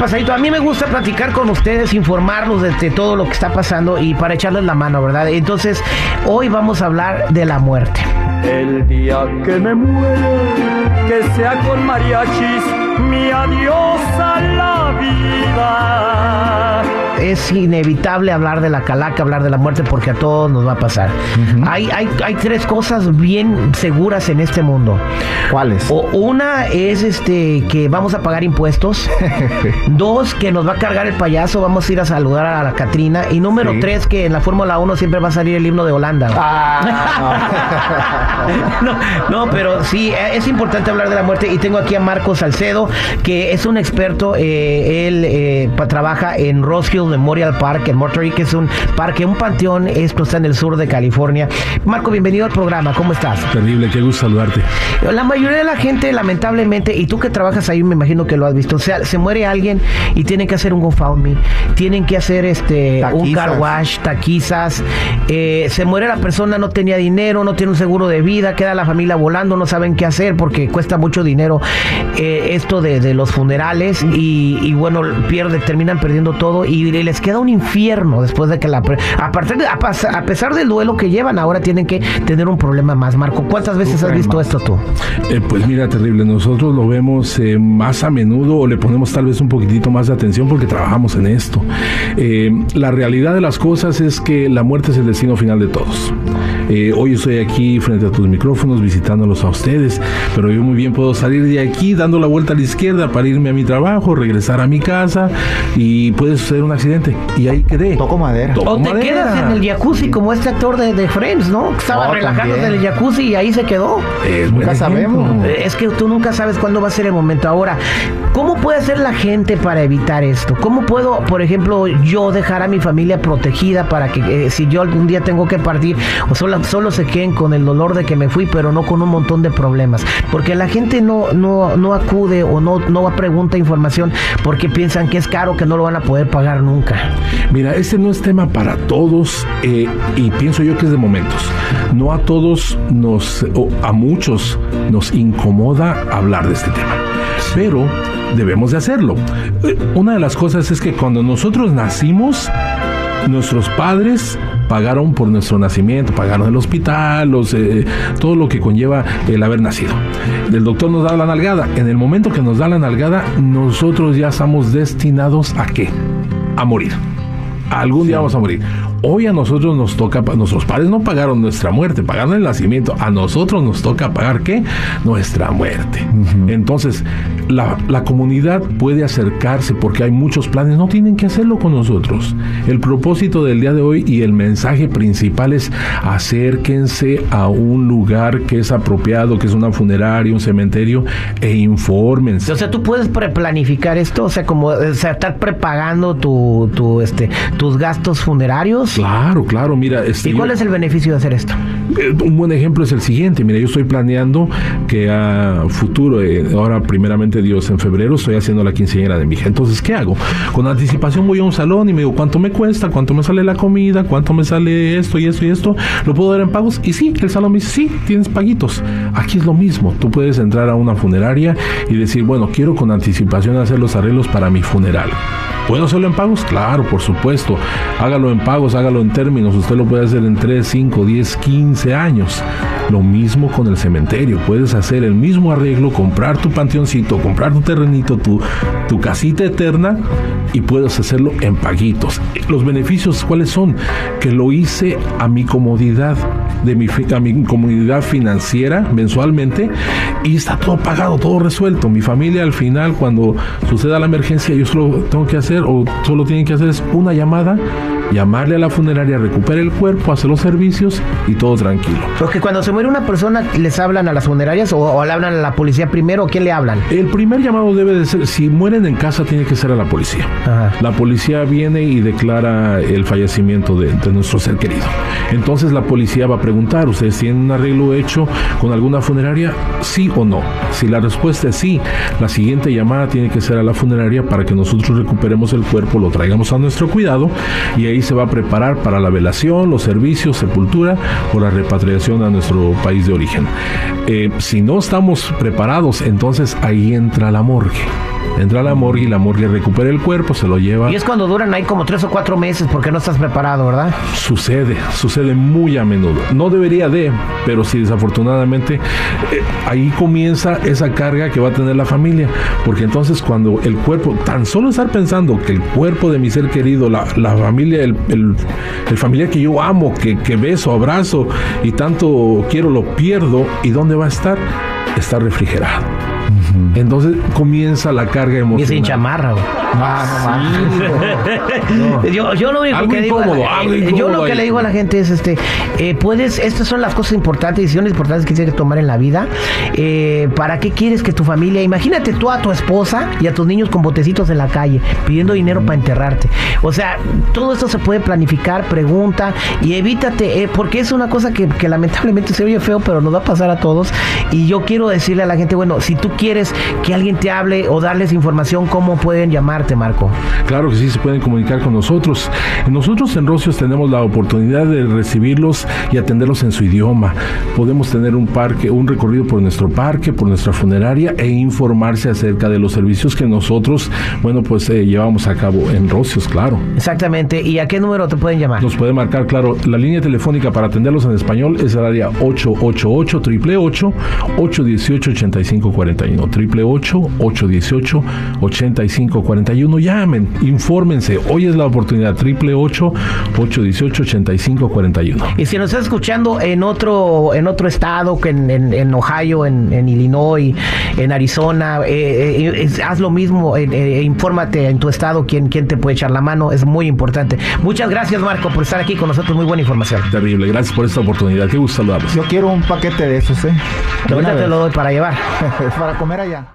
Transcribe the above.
pasadito. A mí me gusta platicar con ustedes, informarlos de, todo lo que está pasando y para echarles la mano, ¿verdad? Entonces, hoy vamos a hablar de la muerte. El día que me muera, que sea con mariachis, mi adiós a la vida es inevitable hablar de la calaca, hablar de la muerte, porque a todos nos va a pasar. hay, hay, hay, tres cosas bien seguras en este mundo. ¿Cuáles? O, una es este que vamos a pagar impuestos. Dos, que nos va a cargar el payaso, vamos a ir a saludar a la Catrina. Y número tres, que en la Fórmula 1 siempre va a salir el himno de Holanda. Ah, no. no, pero sí, e, es importante hablar de la muerte. Y tengo aquí a Marcos Salcedo, que es un experto. Eh, él eh, trabaja en Roskilde Memorial Park en Monterey, que es un parque, un panteón. Esto está en el sur de California. Marco, bienvenido al programa. ¿Cómo estás? Terrible, qué gusto saludarte. La mayoría de la gente, lamentablemente, y tú que trabajas ahí, me imagino que lo has visto. O sea, se muere alguien y tienen que hacer un GoFundMe, tienen que hacer este un car wash, taquizas. Eh, se muere la persona, no tenía dinero, no tiene un seguro de vida, queda la familia volando, no saben qué hacer porque cuesta mucho dinero eh, esto de, los funerales y, y, bueno, pierde, terminan perdiendo todo y les queda un infierno después de que la... A, partir de, a, pesar del duelo que llevan, ahora tienen que tener un problema más. Marco, ¿cuántas veces has visto esto tú? Eh, pues mira, terrible. Nosotros lo vemos eh, más a menudo o le ponemos tal vez un poquitito más de atención porque trabajamos en esto. Eh, la realidad de las cosas es que la muerte es el destino final de todos. Hoy estoy aquí frente a tus micrófonos visitándolos a ustedes, pero yo muy bien puedo salir de aquí dando la vuelta a la izquierda para irme a mi trabajo, regresar a mi casa y puede suceder un accidente y ahí quedé. Toco madera. o te quedas en el jacuzzi como este actor de, de Friends, ¿no? Estaba relajándose en el jacuzzi y ahí se quedó. nunca sabemos. Es que tú nunca sabes cuándo va a ser el momento. Ahora, ¿cómo puede hacer la gente para evitar esto? ¿Cómo puedo, por ejemplo, yo dejar a mi familia protegida para que eh, si yo algún día tengo que partir o solo, se queden con el dolor de que me fui, pero no con un montón de problemas? Porque la gente no, no, no acude o no, no pregunta información porque piensan que es caro, que no lo van a poder pagar nunca. Mira, este no es tema para todos eh, y pienso yo que es de momentos. No a todos nos, o a muchos nos incomoda hablar de este tema, pero debemos de hacerlo. Eh, una de las cosas es que cuando nosotros nacimos, nuestros padres pagaron por nuestro nacimiento, pagaron el hospital, los, eh, todo lo que conlleva el haber nacido. El doctor nos da la nalgada. En el momento que nos da la nalgada, nosotros ya estamos destinados a qué? a morir. Algún día vamos a morir. Hoy a nosotros nos toca, nuestros padres no pagaron nuestra muerte, pagaron el nacimiento. A nosotros nos toca pagar qué? Nuestra muerte. Entonces, la, la, comunidad puede acercarse porque hay muchos planes, no tienen que hacerlo con nosotros. El propósito del día de hoy y el mensaje principal es acérquense a un lugar que es apropiado, que es una funeraria, un cementerio, e infórmense. O sea, tú puedes preplanificar esto, o sea, como o sea, estar prepagando tu, tu, este, tus gastos funerarios Claro, claro, mira. Este, ¿Y cuál es el beneficio de hacer esto? Eh, un buen ejemplo es el siguiente, mira, yo estoy planeando que a futuro, eh, ahora primeramente Dios, en febrero estoy haciendo la quinceañera de mi hija. Entonces, ¿qué hago? Con anticipación voy a un salón y me digo, ¿cuánto me cuesta? ¿Cuánto me sale la comida? ¿Cuánto me sale esto y esto y esto? ¿Lo puedo dar en pagos? Y sí, el salón me dice, sí, tienes paguitos. Aquí es lo mismo. Tú puedes entrar a una funeraria y decir, bueno, quiero con anticipación hacer los arreglos para mi funeral. ¿Puedo hacerlo en pagos? Claro, por supuesto. Hágalo en pagos, hágalo en términos. Usted lo puede hacer en 3, 5, 10, 15 años. Lo mismo con el cementerio. Puedes hacer el mismo arreglo, comprar tu panteoncito, comprar tu terrenito, tu, tu casita eterna y puedes hacerlo en paguitos. Los beneficios, ¿cuáles son? Que lo hice a mi comodidad, de mi, a mi comunidad financiera mensualmente y está todo pagado, todo resuelto. Mi familia al final, cuando suceda la emergencia, yo solo tengo que hacer o solo tienen que hacer es una llamada llamarle a la funeraria, recuperar el cuerpo, hacer los servicios y todo tranquilo. Porque cuando se muere una persona, ¿les hablan a las funerarias o, le hablan a la policía primero o quién le hablan? El primer llamado debe de ser, si mueren en casa, tiene que ser a la policía. La policía viene y declara el fallecimiento de, nuestro ser querido. Entonces la policía va a preguntar, ¿ustedes tienen un arreglo hecho con alguna funeraria? Sí o no. Si la respuesta es sí, la siguiente llamada tiene que ser a la funeraria para que nosotros recuperemos el cuerpo, lo traigamos a nuestro cuidado y ahí se va a preparar para la velación, los servicios, sepultura o la repatriación a nuestro país de origen. Eh, si no estamos preparados, entonces ahí entra la morgue. Entra a la morgue y la morgue recupera el cuerpo, se lo lleva. Y es cuando duran ahí como tres o cuatro meses porque no estás preparado, ¿verdad? Sucede, sucede muy a menudo. No debería de, pero sí desafortunadamente eh, ahí comienza esa carga que va a tener la familia, porque entonces cuando el cuerpo, tan solo estar pensando que el cuerpo de mi ser querido, la, familia, el, el, familiar que yo amo, que, que beso, abrazo y tanto quiero, lo pierdo, ¿y dónde va a estar? Está refrigerado. Entonces comienza la carga emocional. Y sin chamarra, Yo, yo lo único que digo, yo lo que le digo a la gente es este, eh, puedes, estas son las cosas importantes, decisiones importantes que tienes que tomar en la vida. Eh, ¿Para qué quieres que tu familia, imagínate tú a tu esposa y a tus niños con botecitos en la calle pidiendo dinero para enterrarte? O sea, todo esto se puede planificar, pregunta y evítate, eh, porque es una cosa que, que lamentablemente se oye feo, pero nos va a pasar a todos. Y yo quiero decirle a la gente, bueno, si tú quieres que alguien te hable o darles información, ¿cómo pueden llamarte, Marco? Claro que sí, se pueden comunicar con nosotros. Nosotros en Rocios tenemos la oportunidad de recibirlos y atenderlos en su idioma. Podemos tener un parque, un recorrido por nuestro parque, por nuestra funeraria e informarse acerca de los servicios que nosotros, bueno, pues eh, llevamos a cabo en Rocios, claro. Exactamente. ¿Y a qué número te pueden llamar? Nos puede marcar, claro, la línea telefónica para atenderlos en español es el área 888 888 818 8541 888 818 41 Llamen, infórmense. Hoy es la oportunidad. 888 818 8541 Y si nos estás escuchando en otro, en otro estado, que en, en, Ohio, en, en, Illinois, en Arizona, eh, eh, haz lo mismo. Eh, infórmate en tu estado quién, quién te puede echar la mano. Es muy importante. Muchas gracias, Marco, por estar aquí con nosotros. Muy buena información. Terrible. Gracias por esta oportunidad. Qué gusto saludarlos. Yo quiero un paquete de esos, ¿eh? te lo doy para llevar. para comer allá.